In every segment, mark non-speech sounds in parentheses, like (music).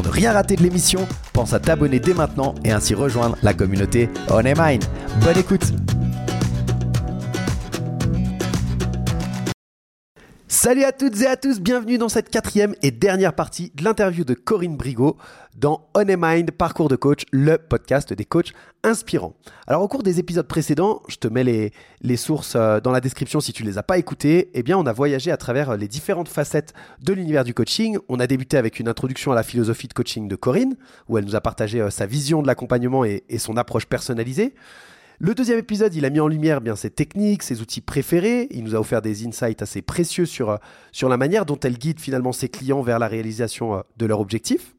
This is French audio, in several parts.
Pour ne rien rater de l'émission, pense à t'abonner dès maintenant et ainsi rejoindre la communauté On Mind. Bonne écoute Salut à toutes et à tous, bienvenue dans cette quatrième et dernière partie de l'interview de Corinne Brigot dans On Mind Parcours de Coach, le podcast des coachs inspirants. Alors au cours des épisodes précédents, je te mets les, sources euh, dans la description si tu ne les as pas écoutées, eh bien on a voyagé à travers les différentes facettes de l'univers du coaching. On a débuté avec une introduction à la philosophie de coaching de Corinne, où elle nous a partagé euh, sa vision de l'accompagnement et son approche personnalisée. Le deuxième épisode, il a mis en lumière bien ses techniques, ses outils préférés. Il nous a offert des insights assez précieux sur, euh, sur la manière dont elle guide finalement ses clients vers la réalisation euh, de leurs objectifs.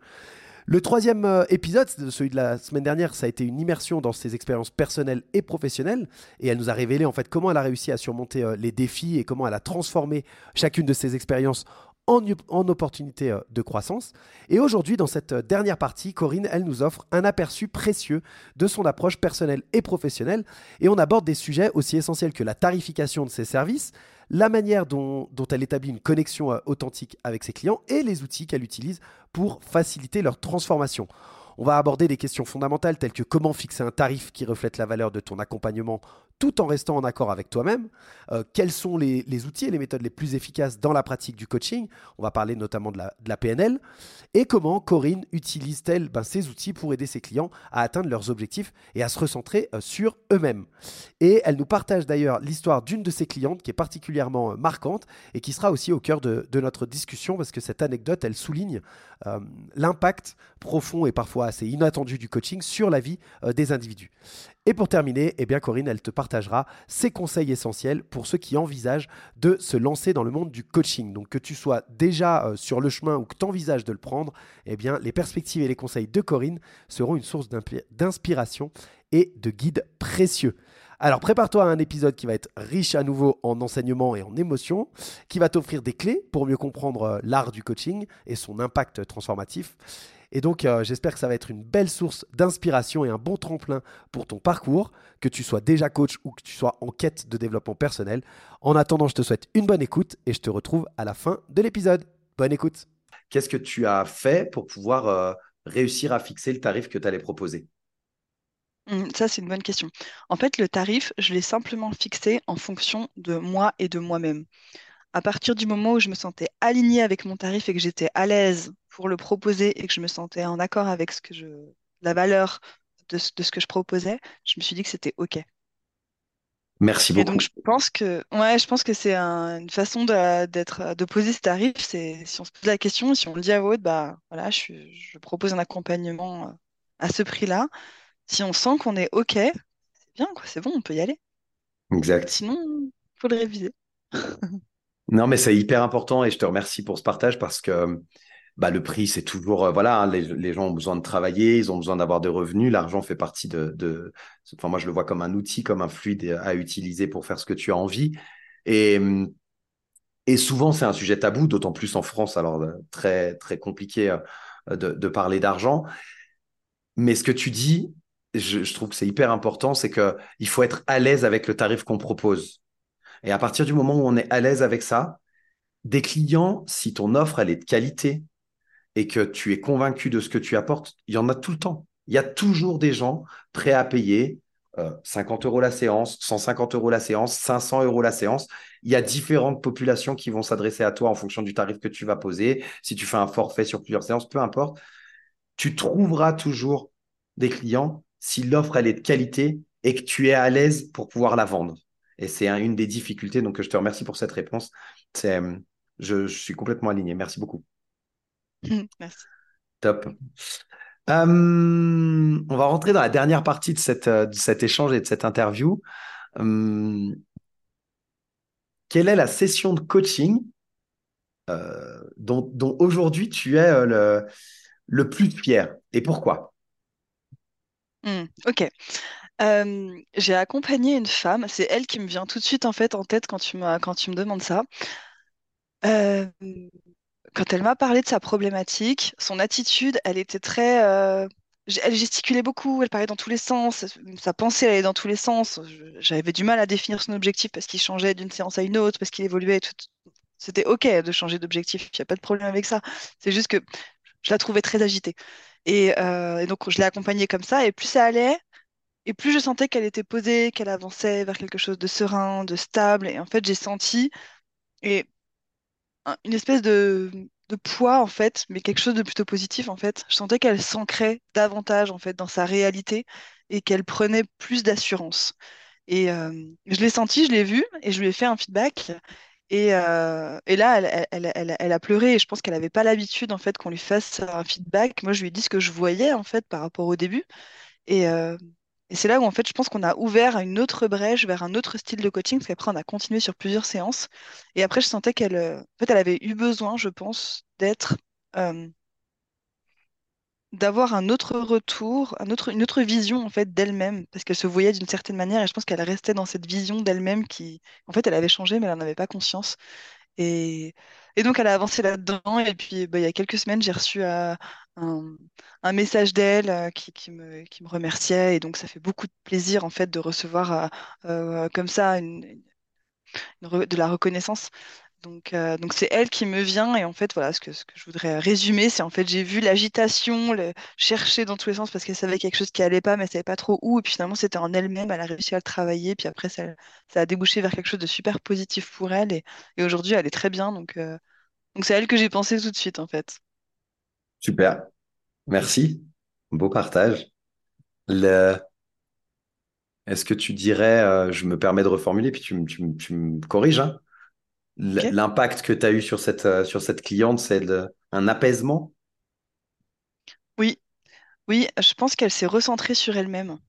Le troisième euh, épisode, celui de la semaine dernière, ça a été une immersion dans ses expériences personnelles et professionnelles. Et elle nous a révélé en fait comment elle a réussi à surmonter les défis et comment elle a transformé chacune de ses expériences en, opportunité euh, de croissance. Et aujourd'hui, dans cette euh, dernière partie, Corinne, elle nous offre un aperçu précieux de son approche personnelle et professionnelle. Et on aborde des sujets aussi essentiels que la tarification de ses services, la manière dont, dont elle établit une connexion euh, authentique avec ses clients et les outils qu'elle utilise pour faciliter leur transformation. On va aborder des questions fondamentales telles que comment fixer un tarif qui reflète la valeur de ton accompagnement tout en restant en accord avec toi-même. Euh, quels sont les, outils et les méthodes les plus efficaces dans la pratique du coaching? On va parler notamment de la, PNL. Et comment Corinne utilise-t-elle ben, ces outils pour aider ses clients à atteindre leurs objectifs et à se recentrer euh, sur eux-mêmes? Et elle nous partage d'ailleurs l'histoire d'une de ses clientes qui est particulièrement euh, marquante et qui sera aussi au cœur de, notre discussion parce que cette anecdote, elle souligne l'impact profond et parfois assez inattendu du coaching sur la vie des individus. Et pour terminer, eh bien Corinne, elle te partagera ses conseils essentiels pour ceux qui envisagent de se lancer dans le monde du coaching. Donc que tu sois déjà euh, sur le chemin ou que tu envisages de le prendre, eh bien les perspectives et les conseils de Corinne seront une source d'inspiration et de guide précieux. Alors prépare-toi à un épisode qui va être riche à nouveau en enseignements et en émotions, qui va t'offrir des clés pour mieux comprendre euh, l'art du coaching et son impact transformatif. Et donc, euh, j'espère que ça va être une belle source d'inspiration et un bon tremplin pour ton parcours, que tu sois déjà coach ou que tu sois en quête de développement personnel. En attendant, je te souhaite une bonne écoute et je te retrouve à la fin de l'épisode. Bonne écoute. Qu'est-ce que tu as fait pour pouvoir euh, réussir à fixer le tarif que tu allais proposer? Mmh, ça, c'est une bonne question. En fait, le tarif, je l'ai simplement fixé en fonction de moi et de moi-même. À partir du moment où je me sentais alignée avec mon tarif et que j'étais à l'aise pour le proposer et que je me sentais en accord avec ce que je, la valeur de, ce que je proposais, je me suis dit que c'était OK. Merci beaucoup. Et donc, je pense que, ouais, je pense que c'est une façon de, d'être, de poser ce tarif. C'est si on se pose la question, si on le dit à haute, bah voilà, je, propose un accompagnement euh, à ce prix-là. Si on sent qu'on est OK, c'est bien, quoi, c'est bon, on peut y aller. Exact. Sinon, il faut le réviser. (laughs) non, mais c'est hyper important et je te remercie pour ce partage parce que bah, le prix, c'est toujours, euh, voilà, hein, les, gens ont besoin de travailler, ils ont besoin d'avoir des revenus. L'argent fait partie de, Enfin, moi, je le vois comme un outil, comme un fluide à utiliser pour faire ce que tu as envie. Et, et souvent, c'est un sujet tabou, d'autant plus en France, alors euh, très, très compliqué euh, de, parler d'argent. Mais ce que tu dis, je, je trouve que c'est hyper important, c'est qu'il faut être à l'aise avec le tarif qu'on propose. Et à partir du moment où on est à l'aise avec ça, des clients, si ton offre elle est de qualité, et que tu es convaincu de ce que tu apportes, il y en a tout le temps. Il y a toujours des gens prêts à payer 50 euh, euros la séance, 150 euros la séance, 500 euros la séance. Il y a différentes populations qui vont s'adresser à toi en fonction du tarif que tu vas poser. Si tu fais un forfait sur plusieurs séances, peu importe, tu trouveras toujours des clients si l'offre elle est de qualité et que tu es à l'aise pour pouvoir la vendre. Et c'est une des difficultés. Donc, je te remercie pour cette réponse. je suis complètement aligné. Merci beaucoup. (laughs) Merci. Top. on va rentrer dans la dernière partie de, cette, de cet échange et de cette interview. quelle est la session de coaching dont, dont aujourd'hui tu es le, le plus fier et pourquoi? Hmm, Ok. J'ai accompagné une femme, c'est elle qui me vient tout de suite en fait en tête quand tu, quand tu me demandes ça. quand elle m'a parlé de sa problématique, son attitude, elle était très... elle gesticulait beaucoup, elle parlait dans tous les sens, sa pensée allait dans tous les sens. J'avais du mal à définir son objectif parce qu'il changeait d'une séance à une autre, parce qu'il évoluait. C'était OK de changer d'objectif, il n'y a pas de problème avec ça. C'est juste que je la trouvais très agitée. Et donc, je l'ai accompagnée comme ça, et plus ça allait, et plus je sentais qu'elle était posée, qu'elle avançait vers quelque chose de serein, de stable. Et en fait, j'ai senti et une espèce de, poids, en fait, mais quelque chose de plutôt positif, en fait. Je sentais qu'elle s'ancrait davantage, en fait, dans sa réalité et qu'elle prenait plus d'assurance. Et euh, je l'ai senti, je l'ai vu et je lui ai fait un feedback. Et, euh, et là, elle, elle, elle, elle, a pleuré et je pense qu'elle n'avait pas l'habitude, en fait, qu'on lui fasse un feedback. Moi, je lui ai dit ce que je voyais, en fait, par rapport au début. Et, euh, et c'est là où en fait je pense qu'on a ouvert une autre brèche vers un autre style de coaching, parce qu'après on a continué sur plusieurs séances. Et après je sentais qu'elle euh, en fait, elle avait eu besoin, je pense, d'être euh, d'avoir un autre retour, une autre vision en fait d'elle-même, parce qu'elle se voyait d'une certaine manière, et je pense qu'elle restait dans cette vision d'elle-même qui, en fait, elle avait changé, mais elle n'en avait pas conscience. Et, et donc, elle a avancé là-dedans. Et puis, bah, il y a quelques semaines, j'ai reçu euh, un, message d'elle euh, qui, me, qui me remerciait. Et donc, ça fait beaucoup de plaisir, en fait, de recevoir euh, comme ça de la reconnaissance. Donc, euh, donc c'est elle qui me vient et en fait voilà ce que, ce que je voudrais résumer c'est en fait j'ai vu l'agitation le chercher dans tous les sens parce qu'elle savait quelque chose qui allait pas mais elle savait pas trop où. Et puis finalement c'était en elle-même elle a réussi à le travailler. Puis après ça, a débouché vers quelque chose de super positif pour elle. Et, aujourd'hui elle est très bien. Donc euh, donc c'est elle que j'ai pensé tout de suite en fait. Super. Merci. Beau partage. Le est-ce que tu dirais euh, je me permets de reformuler puis tu, tu, tu me corriges hein L'impact que tu as eu sur cette, euh, sur cette cliente, c'est un apaisement? Oui, oui, je pense qu'elle s'est recentrée sur elle-même.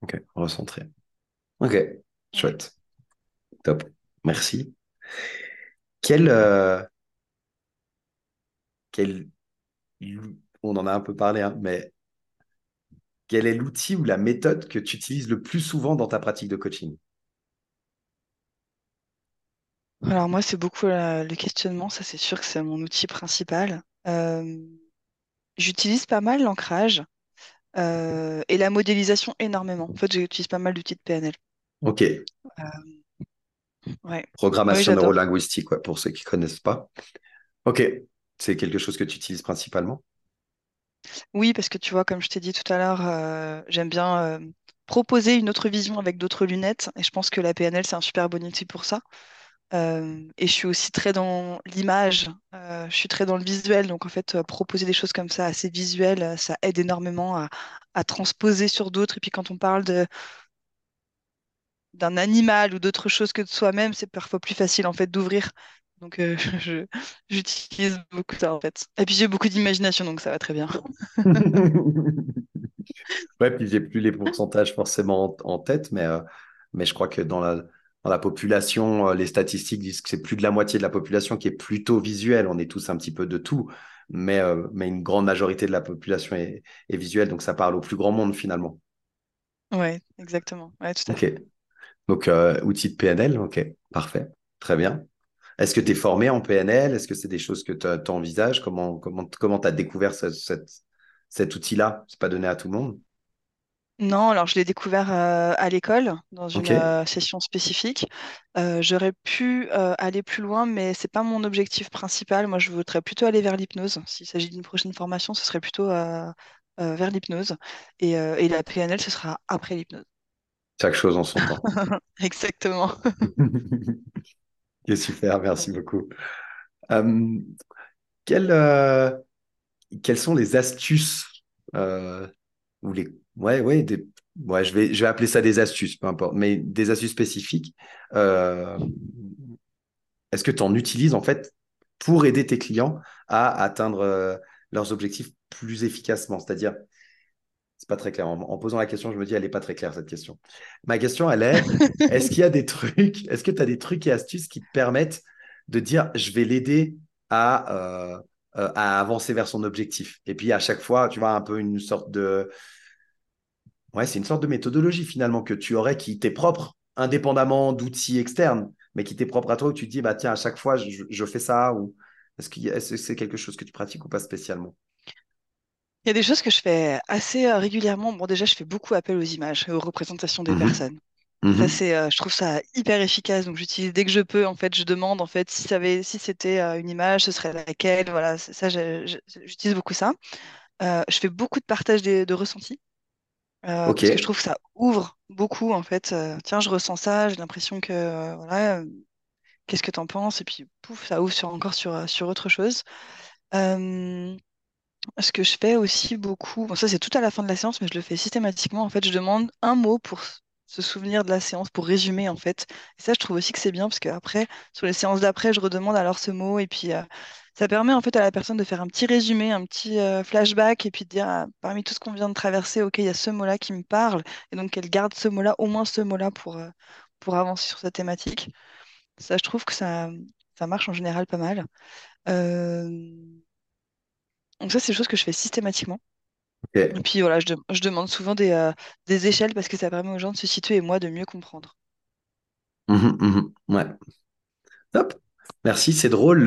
Ok, recentrée. Ok, chouette. Top. Merci. Quel, euh, quel, on en a un peu parlé, hein, mais quel est l'outil ou la méthode que tu utilises le plus souvent dans ta pratique de coaching? Alors moi, c'est beaucoup le questionnement, ça c'est sûr que c'est mon outil principal. Euh, j'utilise pas mal l'ancrage euh, et la modélisation énormément. En fait, j'utilise pas mal d'outils de PNL. Ok. Euh, Programmation neurolinguistique, pour ceux qui ne connaissent pas. Ok. C'est quelque chose que tu utilises principalement? Oui, parce que tu vois, comme je t'ai dit tout à l'heure, j'aime bien proposer une autre vision avec d'autres lunettes. Et je pense que la PNL, c'est un super bon outil pour ça. Euh, et je suis aussi très dans l'image, euh, je suis très dans le visuel, donc en fait, euh, proposer des choses comme ça, assez visuelles, ça aide énormément à, à transposer sur d'autres. Et puis quand on parle de, d'un animal ou d'autre chose que de soi-même, c'est parfois plus facile en fait d'ouvrir. Donc (laughs) j'utilise beaucoup ça en fait. Et puis j'ai beaucoup d'imagination, donc ça va très bien. (laughs) ouais, puis j'ai plus les (laughs) pourcentages forcément en, en tête, mais, mais je crois que dans la dans la population, euh, les statistiques disent que c'est plus de la moitié de la population qui est plutôt visuelle. On est tous un petit peu de tout, mais, euh, mais une grande majorité de la population est, visuelle, donc ça parle au plus grand monde finalement. Oui, exactement. Ouais, tout à fait. Donc, euh, outil de PNL, ok, parfait, très bien. Est-ce que tu es formé en PNL Est-ce que c'est des choses que tu envisages Comment tu comment, comment as découvert cet outil-là? C'est pas donné à tout le monde non, alors je l'ai découvert euh, à l'école, dans une euh, session spécifique. Euh, j'aurais pu aller plus loin, mais c'est pas mon objectif principal. Moi, je voudrais plutôt aller vers l'hypnose. S'il s'agit d'une prochaine formation, ce serait plutôt vers l'hypnose. Et, et la PNL, ce sera après l'hypnose. Chaque chose en son temps. (laughs) Exactement. (laughs) C'est super, merci beaucoup. quelles, quelles sont les astuces ou les Ouais, ouais, ouais je, vais, je vais appeler ça des astuces, peu importe, mais des astuces spécifiques. Euh, est-ce que tu en utilises en fait pour aider tes clients à atteindre euh, leurs objectifs plus efficacement? C'est-à-dire, c'est pas très clair. En, posant la question, je me dis, elle n'est pas très claire, cette question. Ma question, elle est, (laughs) est-ce qu'il y a des trucs, est-ce que tu as des trucs et astuces qui te permettent de dire, je vais l'aider à, euh, euh, à avancer vers son objectif? Et puis, à chaque fois, tu vois, un peu une sorte de... Ouais, c'est une sorte de méthodologie finalement que tu aurais qui t'est propre, indépendamment d'outils externes, mais qui t'est propre à toi, où tu te dis, bah tiens, à chaque fois, je, fais ça, ou est-ce que c'est quelque chose que tu pratiques ou pas spécialement? Il y a des choses que je fais assez euh, régulièrement. Bon, déjà, je fais beaucoup appel aux images et aux représentations des mmh personnes. Ça, mmh c'est, euh, je trouve ça hyper efficace. Donc, j'utilise dès que je peux. En fait, je demande en fait si si c'était euh, une image, ce serait laquelle? Voilà, ça, j'utilise beaucoup ça. je fais beaucoup de partage de ressentis parce que je trouve que ça ouvre beaucoup en fait. tiens, je ressens ça. J'ai l'impression que voilà. Qu'est-ce que tu en penses? Et puis, pouf, ça ouvre sur, encore sur, sur autre chose. Ce que je fais aussi beaucoup, bon, ça c'est tout à la fin de la séance, mais je le fais systématiquement. En fait, je demande un mot pour se souvenir de la séance, pour résumer en fait. Et ça, je trouve aussi que c'est bien parce qu'après, sur les séances d'après, je redemande alors ce mot et puis euh, ça permet en fait à la personne de faire un petit résumé, un petit euh, flashback et puis de dire ah, parmi tout ce qu'on vient de traverser, ok, il y a ce mot-là qui me parle et donc elle garde ce mot-là, au moins ce mot-là pour, euh, pour avancer sur sa thématique. Ça, je trouve que ça, ça marche en général pas mal. Donc ça, c'est des choses que je fais systématiquement. Et puis voilà, je, demande souvent des, euh, des échelles parce que ça permet aux gens de se situer et moi de mieux comprendre. Mmh mmh ouais. Top. Merci, c'est drôle.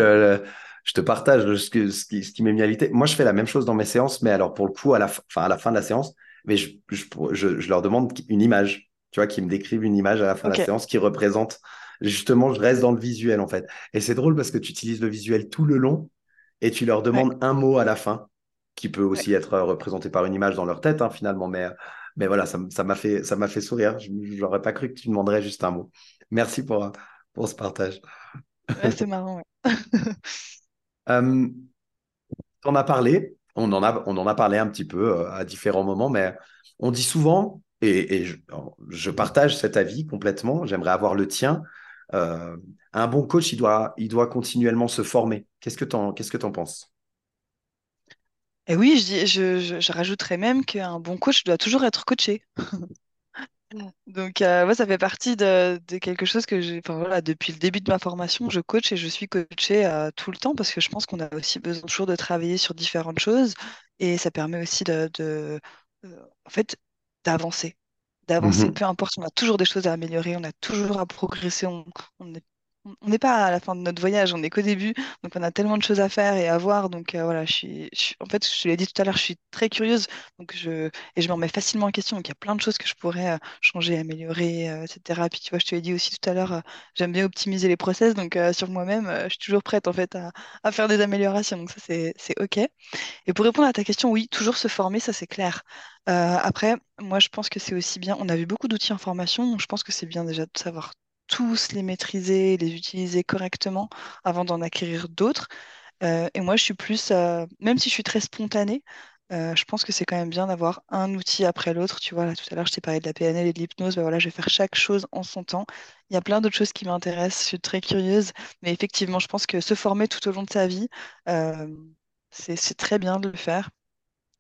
je te partage ce, ce qui, ce qui m'est mis à l'idée. Moi, je fais la même chose dans mes séances, mais alors pour le coup, à la, fin, à la fin de la séance, mais je, je, leur demande une image, tu vois, qui me décrivent une image à la fin de la séance qui représente. Justement, je reste dans le visuel en fait. Et c'est drôle parce que tu utilises le visuel tout le long et tu leur demandes un mot à la fin, qui peut aussi être euh, représenté par une image dans leur tête, hein, finalement. Mais, euh, mais voilà, ça m'a fait, ça fait sourire. Je n'aurais pas cru que tu demanderais juste un mot. Merci pour, euh, pour ce partage. c'est marrant. on en a parlé, on en a, on en a parlé un petit peu à différents moments, mais on dit souvent, et, je, je, partage cet avis complètement, j'aimerais avoir le tien, euh, un bon coach, il doit, il doit continuellement se former. Qu'est-ce que tu en, que en penses? Et oui, je, je, je, rajouterais même qu'un bon coach doit toujours être coaché. Donc, euh, moi, ça fait partie de, quelque chose que j'ai. Enfin, voilà, depuis le début de ma formation, je coach et je suis coachée euh, tout le temps parce que je pense qu'on a aussi besoin toujours de travailler sur différentes choses et ça permet aussi de, de en fait, d'avancer d'avancer. Mhm. Peu importe, on a toujours des choses à améliorer, on a toujours à progresser. On n'est pas à la fin de notre voyage, on n'est qu'au début, donc on a tellement de choses à faire et à voir. Donc euh, voilà, je suis, en fait, je te l'ai dit tout à l'heure, je suis très curieuse, je et je me remets facilement en question. Donc il y a plein de choses que je pourrais euh, changer, améliorer, euh, etc. Puis tu vois, je te l'ai dit aussi tout à l'heure, j'aime bien optimiser les process, donc sur moi-même, je suis toujours prête en fait à, faire des améliorations. Donc ça c'est c'est ok. Et pour répondre à ta question, oui, toujours se former, ça c'est clair. Euh, après, moi, je pense que c'est aussi bien. On a vu beaucoup d'outils en formation, donc je pense que c'est bien déjà de savoir tous les maîtriser, les utiliser correctement avant d'en acquérir d'autres. Euh, et moi, je suis plus, euh, même si je suis très spontanée, je pense que c'est quand même bien d'avoir un outil après l'autre. Tu vois, là, tout à l'heure, je t'ai parlé de la PNL et de l'hypnose. Ben voilà, je vais faire chaque chose en son temps. Il y a plein d'autres choses qui m'intéressent. Je suis très curieuse. Mais effectivement, je pense que se former tout au long de sa vie, c'est très bien de le faire.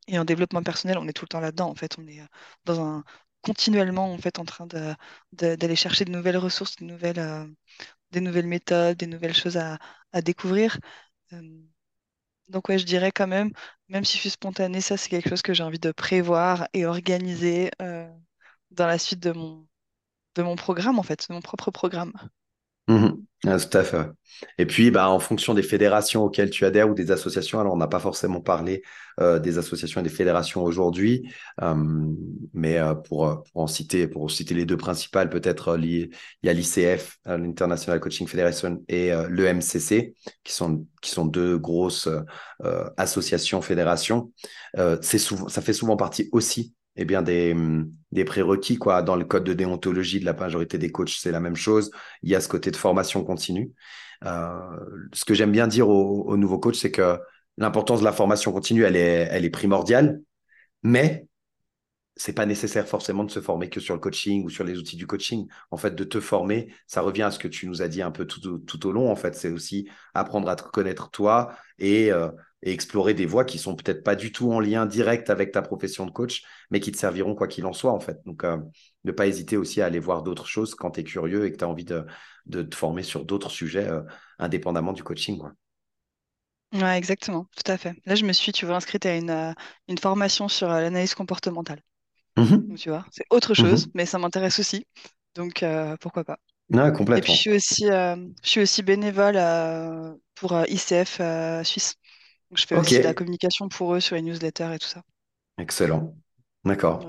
Et en développement personnel, on est tout le temps là-dedans. En fait, on est euh, dans un continuellement en fait en train d'aller chercher de nouvelles ressources, de nouvelles, euh, des nouvelles méthodes, des nouvelles choses à, découvrir. Euh, donc ouais, je dirais quand même, même si je suis spontanée, ça c'est quelque chose que j'ai envie de prévoir et organiser dans la suite de mon, de mon programme en fait, de mon propre programme. Mmh ah, tout à fait. Et puis, bah, en fonction des fédérations auxquelles tu adhères ou des associations, alors on n'a pas forcément parlé euh, des associations et des fédérations aujourd'hui, euh, mais euh, pour, pour, en citer, pour citer les deux principales, peut-être il y a l'ICF, l'International Coaching Federation, et l'EMCC, qui sont, qui sont deux grosses associations, fédérations. souvent, ça fait souvent partie aussi eh bien des, hum, des prérequis quoi dans le code de déontologie de la majorité des coachs c'est la même chose il y a ce côté de formation continue euh, ce que j'aime bien dire aux, nouveaux coachs c'est que l'importance de la formation continue elle est elle est primordiale mais c'est pas nécessaire forcément de se former que sur le coaching ou sur les outils du coaching. En fait, de te former, ça revient à ce que tu nous as dit un peu tout, tout au long. En fait, c'est aussi apprendre à te connaître toi et euh, et explorer des voies qui sont peut-être pas du tout en lien direct avec ta profession de coach, mais qui te serviront quoi qu'il en soit, en fait. Donc, ne pas hésiter aussi à aller voir d'autres choses quand tu es curieux et que tu as envie de, de, te former sur d'autres sujets indépendamment du coaching. Quoi. Ouais, exactement, tout à fait. Là, je me suis, tu vois, inscrite à une, euh, une formation sur euh, l'analyse comportementale. Mmh tu vois, c'est autre mmh chose, mais ça m'intéresse aussi. Donc, euh, pourquoi pas. complètement. Et puis, je suis aussi, je suis aussi bénévole pour ICF Suisse. Donc, je fais aussi de la communication pour eux sur les newsletters et tout ça. Excellent. D'accord.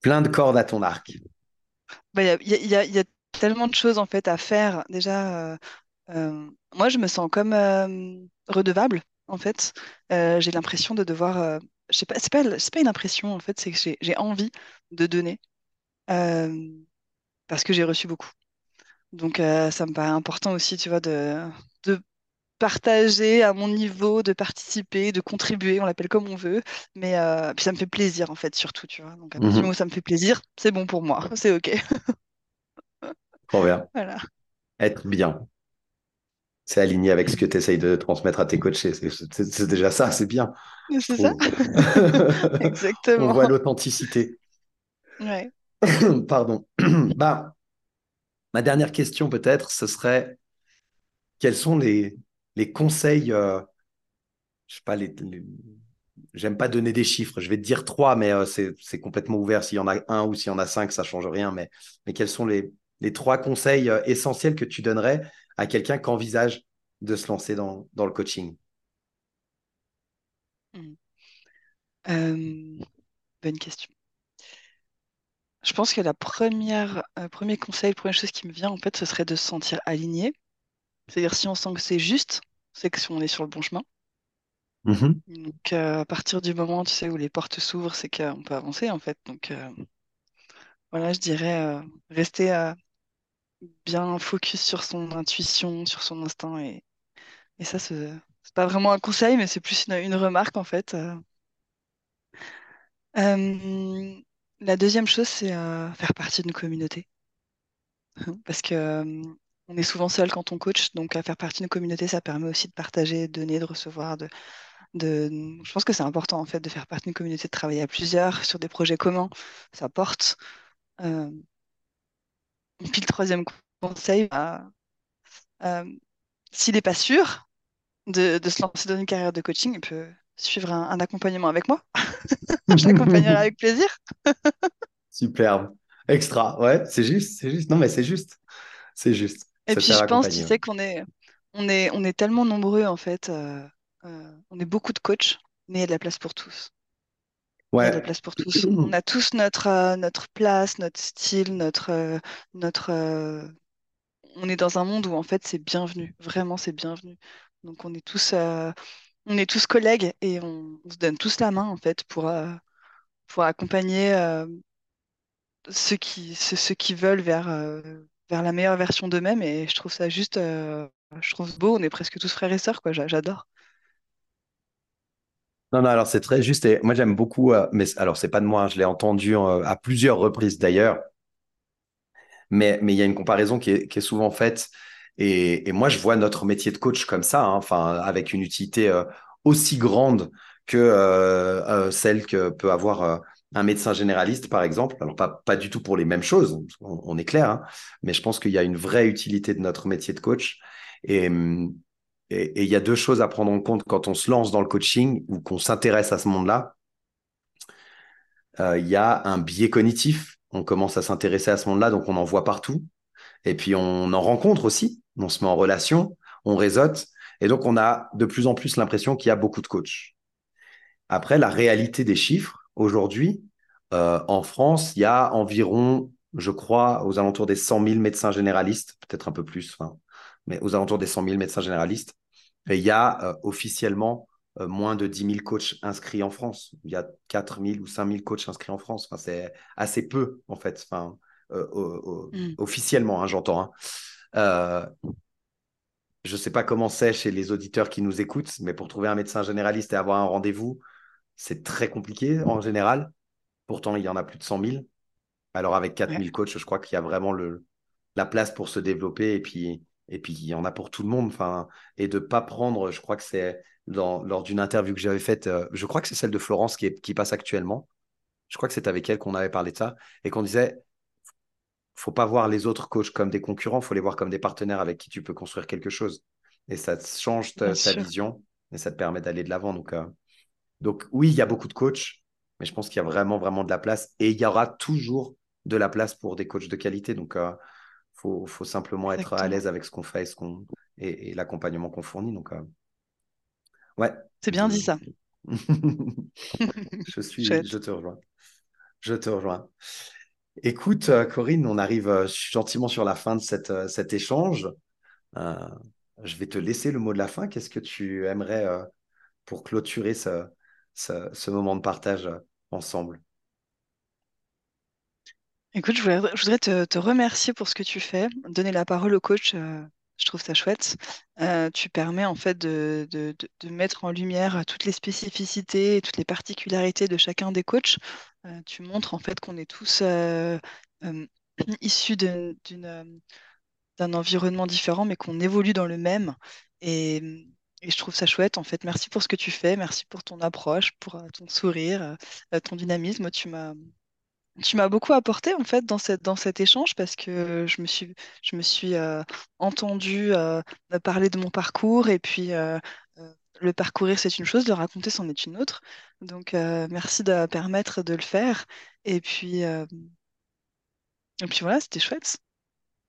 Plein de cordes à ton arc. Bah, il y a, y a tellement de choses en fait à faire. Déjà, euh, moi, je me sens comme euh, redevable, en fait. Euh, j'ai l'impression de devoir. je sais pas, c'est pas, une impression, en fait, c'est que j'ai, envie de donner parce que j'ai reçu beaucoup. Donc, ça me paraît important aussi, tu vois, de, de partager à mon niveau, de participer, de contribuer, on l'appelle comme on veut. Mais puis ça me fait plaisir, en fait, surtout, tu vois. Donc, à partir du Mhm. moment où ça me fait plaisir, c'est bon pour moi, (laughs) c'est OK. Trop bien. (laughs) Voilà. Être bien. C'est aligné avec ce que tu essayes de transmettre à tes coachés. C'est, déjà ça, c'est bien. C'est ça? trouve. (laughs) On Exactement. voit l'authenticité. Ouais. (coughs) Pardon. (coughs) Bah, ma dernière question, peut-être, ce serait quels sont les, les conseils, euh, je sais pas, pas donner des chiffres, je vais te dire trois, mais euh, c'est, complètement ouvert. S'il y en a un ou s'il y en a cinq, ça change rien. Mais, quels sont les, trois conseils euh, essentiels que tu donnerais à quelqu'un qui envisage de se lancer dans, le coaching? Mm. Euh, bonne question. Je pense que la première, premier conseil, la première chose qui me vient, en fait, ce serait de se sentir aligné. C'est-à-dire, si on sent que c'est juste, c'est que si on est sur le bon chemin. Mhm. Donc, euh, à partir du moment, tu sais, où les portes s'ouvrent, c'est qu'on peut avancer, en fait. Donc, euh, voilà, je dirais euh, rester bien focus sur son intuition, sur son instinct. Et, et ça, c'est pas vraiment un conseil, mais c'est plus une, une remarque, en fait. la deuxième chose, c'est faire partie d'une communauté. Parce que on est souvent seul quand on coach, donc à faire partie d'une communauté, ça permet aussi de partager, de donner, de recevoir. De. Je pense que c'est important en fait de faire partie d'une communauté, de travailler à plusieurs sur des projets communs. Ça porte. Euh, Et puis le troisième conseil, bah, euh, s'il n'est pas sûr de, de se lancer dans une carrière de coaching, il peut suivre un, un accompagnement avec moi. (laughs) Je l'accompagnerai avec plaisir. Superbe. Extra. Ouais, c'est juste, c'est juste. Non, mais c'est juste. C'est juste. Et puis je pense, tu accompagner. sais, qu'on est, on est, on est tellement nombreux en fait. euh, euh, on est beaucoup de coachs, mais il y a de la place pour tous. Il y a de la Ouais. place pour tous. (clears throat) On a tous notre, euh, notre place, notre style, notre, euh, notre, euh, on est dans un monde où en fait c'est bienvenu. Vraiment, c'est bienvenu. Donc on est tous, euh, on est tous collègues et on, on se donne tous la main en fait pour, euh, pour accompagner euh, ceux qui, ceux, ceux qui veulent vers, euh, vers la meilleure version d'eux-mêmes. Et je trouve ça juste, euh, je trouve beau. On est presque tous frères et sœurs, quoi. J'a- J'adore. Non, non, alors c'est très juste. Et moi, j'aime beaucoup. euh, mais alors, c'est pas de moi. hein, je l'ai entendu euh, à plusieurs reprises d'ailleurs. Mais il y a une comparaison qui est, qui est souvent faite. Et, et moi, je vois notre métier de coach comme ça, hein, enfin, avec une utilité aussi grande que celle que peut avoir un médecin généraliste, par exemple. Alors, pas, du tout pour les mêmes choses, on, est clair, hein, mais je pense qu'il y a une vraie utilité de notre métier de coach. Et il y a deux choses à prendre en compte quand on se lance dans le coaching ou qu'on s'intéresse à ce monde-là. Euh, Il y a un biais cognitif. On commence à s'intéresser à ce monde-là, donc on en voit partout. Et puis on en rencontre aussi. On se met en relation, on réseaute. Et donc on a de plus en plus l'impression qu'il y a beaucoup de coachs. Après, la réalité des chiffres, aujourd'hui, euh, en France, il y a environ, je crois, aux alentours des 100 000 médecins généralistes, peut-être un peu plus, enfin, mais aux alentours des 100 000 médecins généralistes. Et il y a euh, officiellement euh, moins de 10 000 coachs inscrits en France. Il y a 4 000 ou 5 000 coachs inscrits en France. Enfin, c'est assez peu, en fait, enfin, euh, Mm. officiellement, hein, j'entends. hein. Euh, je ne sais pas comment c'est chez les auditeurs qui nous écoutent, mais pour trouver un médecin généraliste et avoir un rendez-vous, c'est très compliqué en général. Pourtant, il y en a plus de 100 000. Alors, avec 4 Ouais. 000 coachs, je crois qu'il y a vraiment le, la place pour se développer et puis, et puis il y en a pour tout le monde. Enfin, et de pas prendre, je crois que c'est lors d'une interview que j'avais faite, euh, je crois que c'est celle de Florence qui, qui passe actuellement. Je crois que c'est avec elle qu'on avait parlé de ça et qu'on disait faut pas voir les autres coachs comme des concurrents, faut les voir comme des partenaires avec qui tu peux construire quelque chose. Et ça change ta, vision et ça te permet d'aller de l'avant. Donc, euh, donc oui, il y a beaucoup de coachs, mais je pense qu'il y a vraiment, vraiment de la place. Et il y aura toujours de la place pour des coachs de qualité. Donc, il euh, faut, faut, simplement être à l'aise avec ce qu'on fait et, ce qu'on, et, l'accompagnement qu'on fournit. Donc, euh, ouais. C'est bien dit ça. (laughs) je suis, je te rejoins. Je te rejoins. Écoute, euh, Corinne, on arrive gentiment sur la fin de cette, cet échange. je vais te laisser le mot de la fin. Qu'est-ce que tu aimerais pour clôturer ce, ce, moment de partage ensemble Écoute, je voudrais, te, remercier pour ce que tu fais, donner la parole au coach. je trouve ça chouette. tu permets en fait de, mettre en lumière toutes les spécificités et toutes les particularités de chacun des coachs euh, tu montres en fait qu'on est tous euh, euh, (clears throat) issus d'un environnement différent, mais qu'on évolue dans le même. Et, je trouve ça chouette, en fait. Merci pour ce que tu fais, merci pour ton approche, pour ton sourire, ton dynamisme. Tu m'as tu m'as beaucoup apporté en fait dans, cette, dans cet échange parce que je me suis, je me suis entendue parler de mon parcours et puis le parcourir, c'est une chose, le raconter, c'en est une autre. Donc, euh, merci de permettre de le faire. Et puis, euh, et puis voilà, c'était chouette.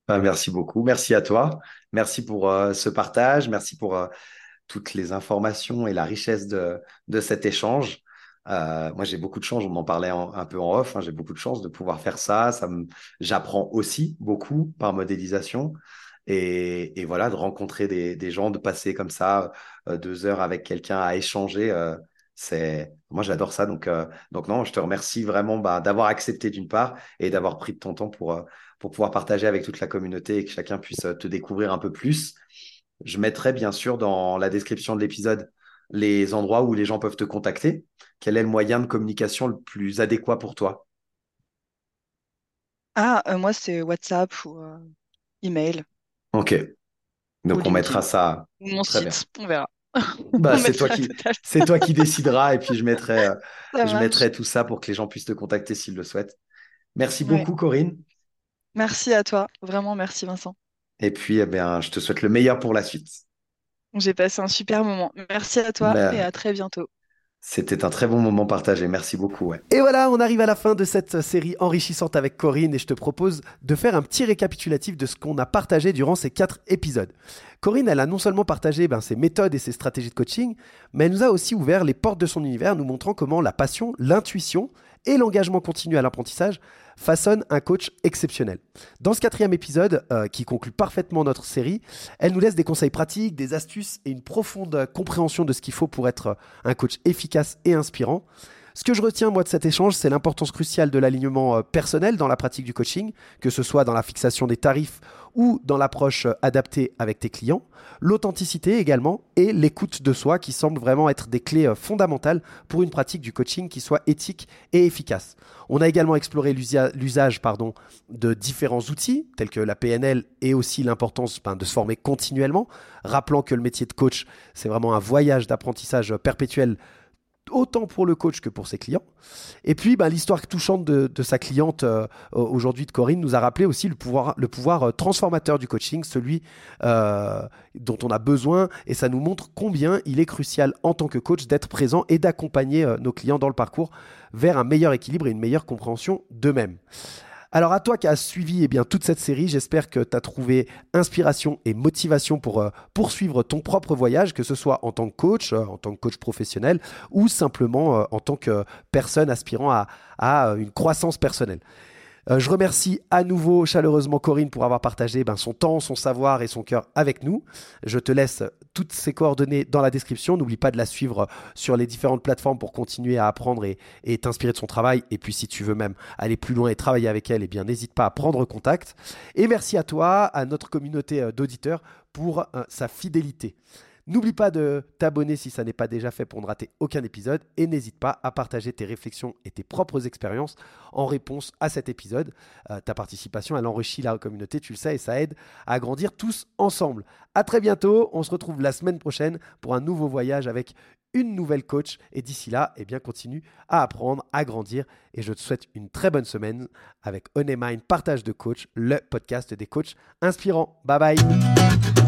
Ben, merci beaucoup. Merci à toi. Merci pour euh, ce partage. Merci pour toutes les informations et la richesse de, de cet échange. moi, j'ai beaucoup de chance, on en parlait un peu en off, hein, j'ai beaucoup de chance de pouvoir faire ça. ça J'apprends aussi beaucoup par modélisation. Et, voilà, de rencontrer des, gens, de passer comme ça euh, deux heures avec quelqu'un à échanger, euh, c'est moi j'adore ça. Donc, euh, donc non, je te remercie vraiment bah, d'avoir accepté d'une part et d'avoir pris de ton temps pour, pour pouvoir partager avec toute la communauté et que chacun puisse te découvrir un peu plus. Je mettrai bien sûr dans la description de l'épisode les endroits où les gens peuvent te contacter. Quel est le moyen de communication le plus adéquat pour toi? Ah, moi c'est WhatsApp ou email. Ok. Donc on mettra ça. Mon site, on verra. (laughs) Bah, c'est toi qui c'est toi qui décideras et puis je mettrai euh, (laughs) je mettrai tout ça pour que les gens puissent te contacter s'ils le souhaitent. Merci beaucoup Corinne. Merci à toi, vraiment merci Vincent. Et puis eh bien, je te souhaite le meilleur pour la suite. J'ai passé un super moment. Merci à toi bah, et à très bientôt. C'était un très bon moment partagé, merci beaucoup. Et voilà, on arrive à la fin de cette série enrichissante avec Corinne et je te propose de faire un petit récapitulatif de ce qu'on a partagé durant ces quatre épisodes. Corinne, elle a non seulement partagé ben, ses méthodes et ses stratégies de coaching, mais elle nous a aussi ouvert les portes de son univers, nous montrant comment la passion, l'intuition et l'engagement continu à l'apprentissage façonnent un coach exceptionnel. Dans ce quatrième épisode, euh, qui conclut parfaitement notre série, elle nous laisse des conseils pratiques, des astuces et une profonde compréhension de ce qu'il faut pour être un coach efficace et inspirant. Ce que je retiens, moi, de cet échange, c'est l'importance cruciale de l'alignement euh, personnel dans la pratique du coaching, que ce soit dans la fixation des tarifs ou dans l'approche euh, adaptée avec tes clients, l'authenticité également et l'écoute de soi qui semblent vraiment être des clés euh, fondamentales pour une pratique du coaching qui soit éthique et efficace. On a également exploré l'usage de différents outils tels que la PNL et aussi l'importance ben, de se former continuellement, rappelant que le métier de coach, c'est vraiment un voyage d'apprentissage perpétuel autant pour le coach que pour ses clients. Et puis, bah, l'histoire touchante de, sa cliente euh, aujourd'hui de Corinne nous a rappelé aussi le pouvoir, euh, transformateur du coaching, celui euh, dont on a besoin, et ça nous montre combien il est crucial en tant que coach d'être présent et d'accompagner nos clients dans le parcours vers un meilleur équilibre et une meilleure compréhension d'eux-mêmes. Alors à toi qui as suivi eh bien, toute cette série, j'espère que tu as trouvé inspiration et motivation pour euh, poursuivre ton propre voyage, que ce soit en tant que coach, euh, en tant que coach professionnel ou simplement euh, en tant que personne aspirant à une croissance personnelle. Euh, je remercie à nouveau chaleureusement Corinne pour avoir partagé ben, son temps, son savoir et son cœur avec nous. Je te laisse toutes ses coordonnées dans la description. N'oublie pas de la suivre sur les différentes plateformes pour continuer à apprendre et, t'inspirer de son travail. Et puis si tu veux même aller plus loin et travailler avec elle, eh bien n'hésite pas à prendre contact. Et merci à toi, à notre communauté euh, d'auditeurs pour euh, sa fidélité. N'oublie pas de t'abonner si ça n'est pas déjà fait pour ne rater aucun épisode et n'hésite pas à partager tes réflexions et tes propres expériences en réponse à cet épisode. Euh, ta participation, elle enrichit la communauté, tu le sais, et ça aide à grandir tous ensemble. À très bientôt, on se retrouve la semaine prochaine pour un nouveau voyage avec une nouvelle coach et d'ici là, eh bien continue à apprendre, à grandir et je te souhaite une très bonne semaine avec Mind Partage de coach, le podcast des coachs inspirants. Bye bye.